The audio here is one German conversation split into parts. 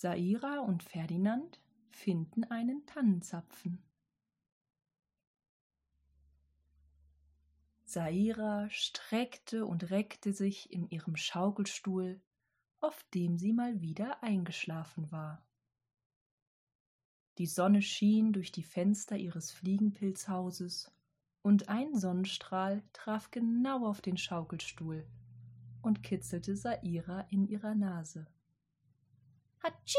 Saira und Ferdinand finden einen Tannenzapfen. Saira streckte und reckte sich in ihrem Schaukelstuhl, auf dem sie mal wieder eingeschlafen war. Die Sonne schien durch die Fenster ihres Fliegenpilzhauses, und ein Sonnenstrahl traf genau auf den Schaukelstuhl und kitzelte Saira in ihrer Nase. Hatschi!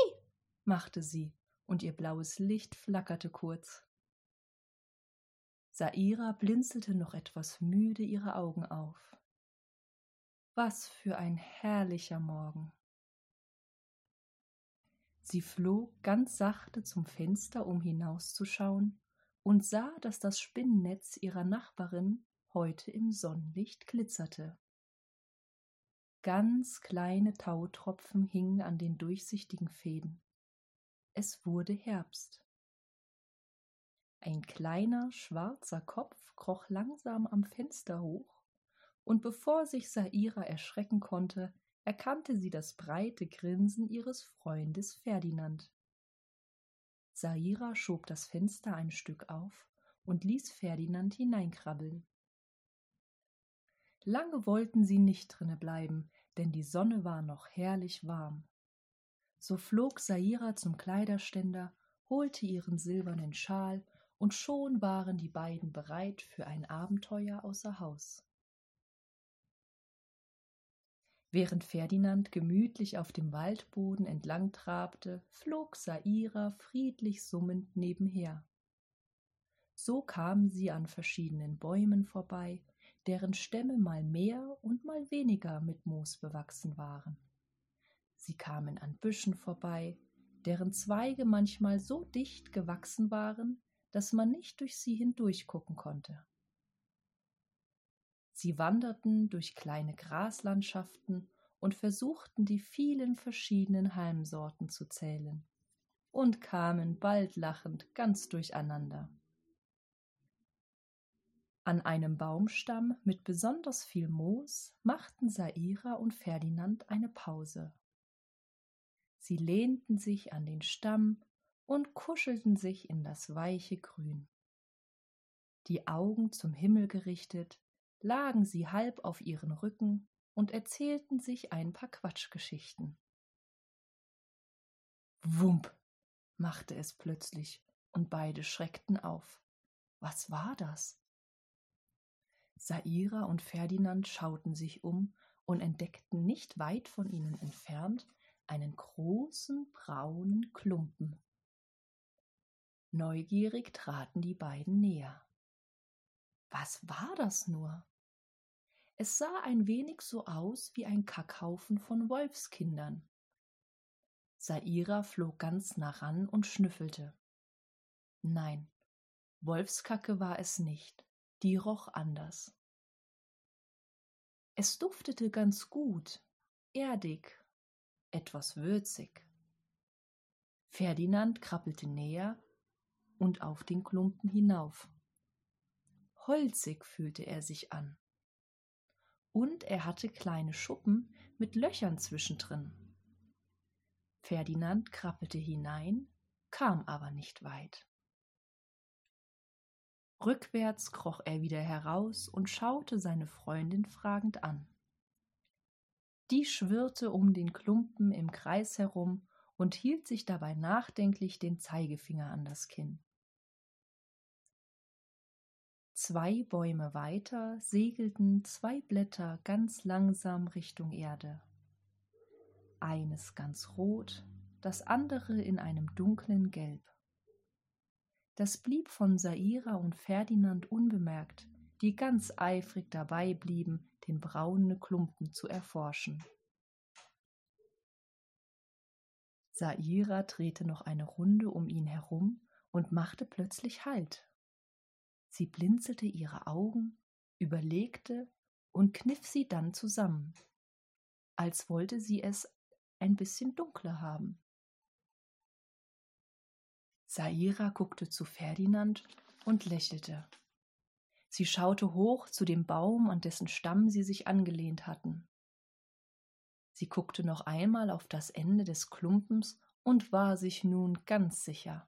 machte sie, und ihr blaues Licht flackerte kurz. Saira blinzelte noch etwas müde ihre Augen auf. Was für ein herrlicher Morgen. Sie flog ganz sachte zum Fenster, um hinauszuschauen, und sah, dass das Spinnennetz ihrer Nachbarin heute im Sonnenlicht glitzerte. Ganz kleine Tautropfen hingen an den durchsichtigen Fäden. Es wurde Herbst. Ein kleiner schwarzer Kopf kroch langsam am Fenster hoch, und bevor sich Saira erschrecken konnte, erkannte sie das breite Grinsen ihres Freundes Ferdinand. Saira schob das Fenster ein Stück auf und ließ Ferdinand hineinkrabbeln. Lange wollten sie nicht drinne bleiben, denn die Sonne war noch herrlich warm. So flog Saira zum Kleiderständer, holte ihren silbernen Schal, und schon waren die beiden bereit für ein Abenteuer außer Haus. Während Ferdinand gemütlich auf dem Waldboden entlang trabte, flog Saira friedlich summend nebenher. So kamen sie an verschiedenen Bäumen vorbei, deren Stämme mal mehr und mal weniger mit Moos bewachsen waren. Sie kamen an Büschen vorbei, deren Zweige manchmal so dicht gewachsen waren, dass man nicht durch sie hindurchgucken konnte. Sie wanderten durch kleine Graslandschaften und versuchten die vielen verschiedenen Halmsorten zu zählen und kamen bald lachend ganz durcheinander. An einem Baumstamm mit besonders viel Moos machten Saira und Ferdinand eine Pause. Sie lehnten sich an den Stamm und kuschelten sich in das weiche Grün. Die Augen zum Himmel gerichtet, lagen sie halb auf ihren Rücken und erzählten sich ein paar Quatschgeschichten. Wump, machte es plötzlich, und beide schreckten auf. Was war das? Saira und Ferdinand schauten sich um und entdeckten nicht weit von ihnen entfernt einen großen braunen Klumpen. Neugierig traten die beiden näher. Was war das nur? Es sah ein wenig so aus wie ein Kackhaufen von Wolfskindern. Saira flog ganz nah ran und schnüffelte. Nein, Wolfskacke war es nicht, die roch anders. Es duftete ganz gut, erdig, etwas würzig. Ferdinand krabbelte näher und auf den Klumpen hinauf. Holzig fühlte er sich an und er hatte kleine Schuppen mit Löchern zwischendrin. Ferdinand krabbelte hinein, kam aber nicht weit. Rückwärts kroch er wieder heraus und schaute seine Freundin fragend an. Die schwirrte um den Klumpen im Kreis herum und hielt sich dabei nachdenklich den Zeigefinger an das Kinn. Zwei Bäume weiter segelten zwei Blätter ganz langsam Richtung Erde. Eines ganz rot, das andere in einem dunklen Gelb. Das blieb von Saira und Ferdinand unbemerkt, die ganz eifrig dabei blieben, den braunen Klumpen zu erforschen. Saira drehte noch eine Runde um ihn herum und machte plötzlich Halt. Sie blinzelte ihre Augen, überlegte und kniff sie dann zusammen, als wollte sie es ein bisschen dunkler haben. Saira guckte zu Ferdinand und lächelte. Sie schaute hoch zu dem Baum, an dessen Stamm sie sich angelehnt hatten. Sie guckte noch einmal auf das Ende des Klumpens und war sich nun ganz sicher.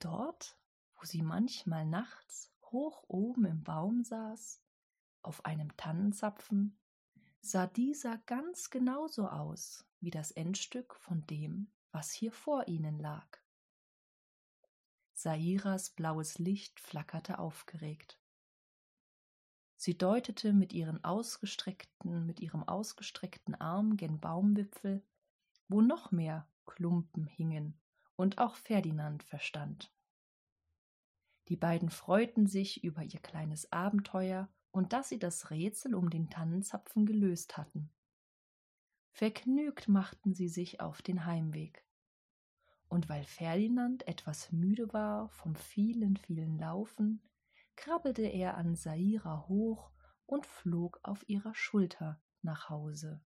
Dort, wo sie manchmal nachts hoch oben im Baum saß, auf einem Tannenzapfen, sah dieser ganz genauso aus wie das Endstück von dem, was hier vor ihnen lag. Sairas blaues Licht flackerte aufgeregt. Sie deutete mit, ihren ausgestreckten, mit ihrem ausgestreckten Arm gen Baumwipfel, wo noch mehr Klumpen hingen und auch Ferdinand verstand. Die beiden freuten sich über ihr kleines Abenteuer und dass sie das Rätsel um den Tannenzapfen gelöst hatten. Vergnügt machten sie sich auf den Heimweg. Und weil Ferdinand etwas müde war vom vielen, vielen Laufen, krabbelte er an Saira hoch und flog auf ihrer Schulter nach Hause.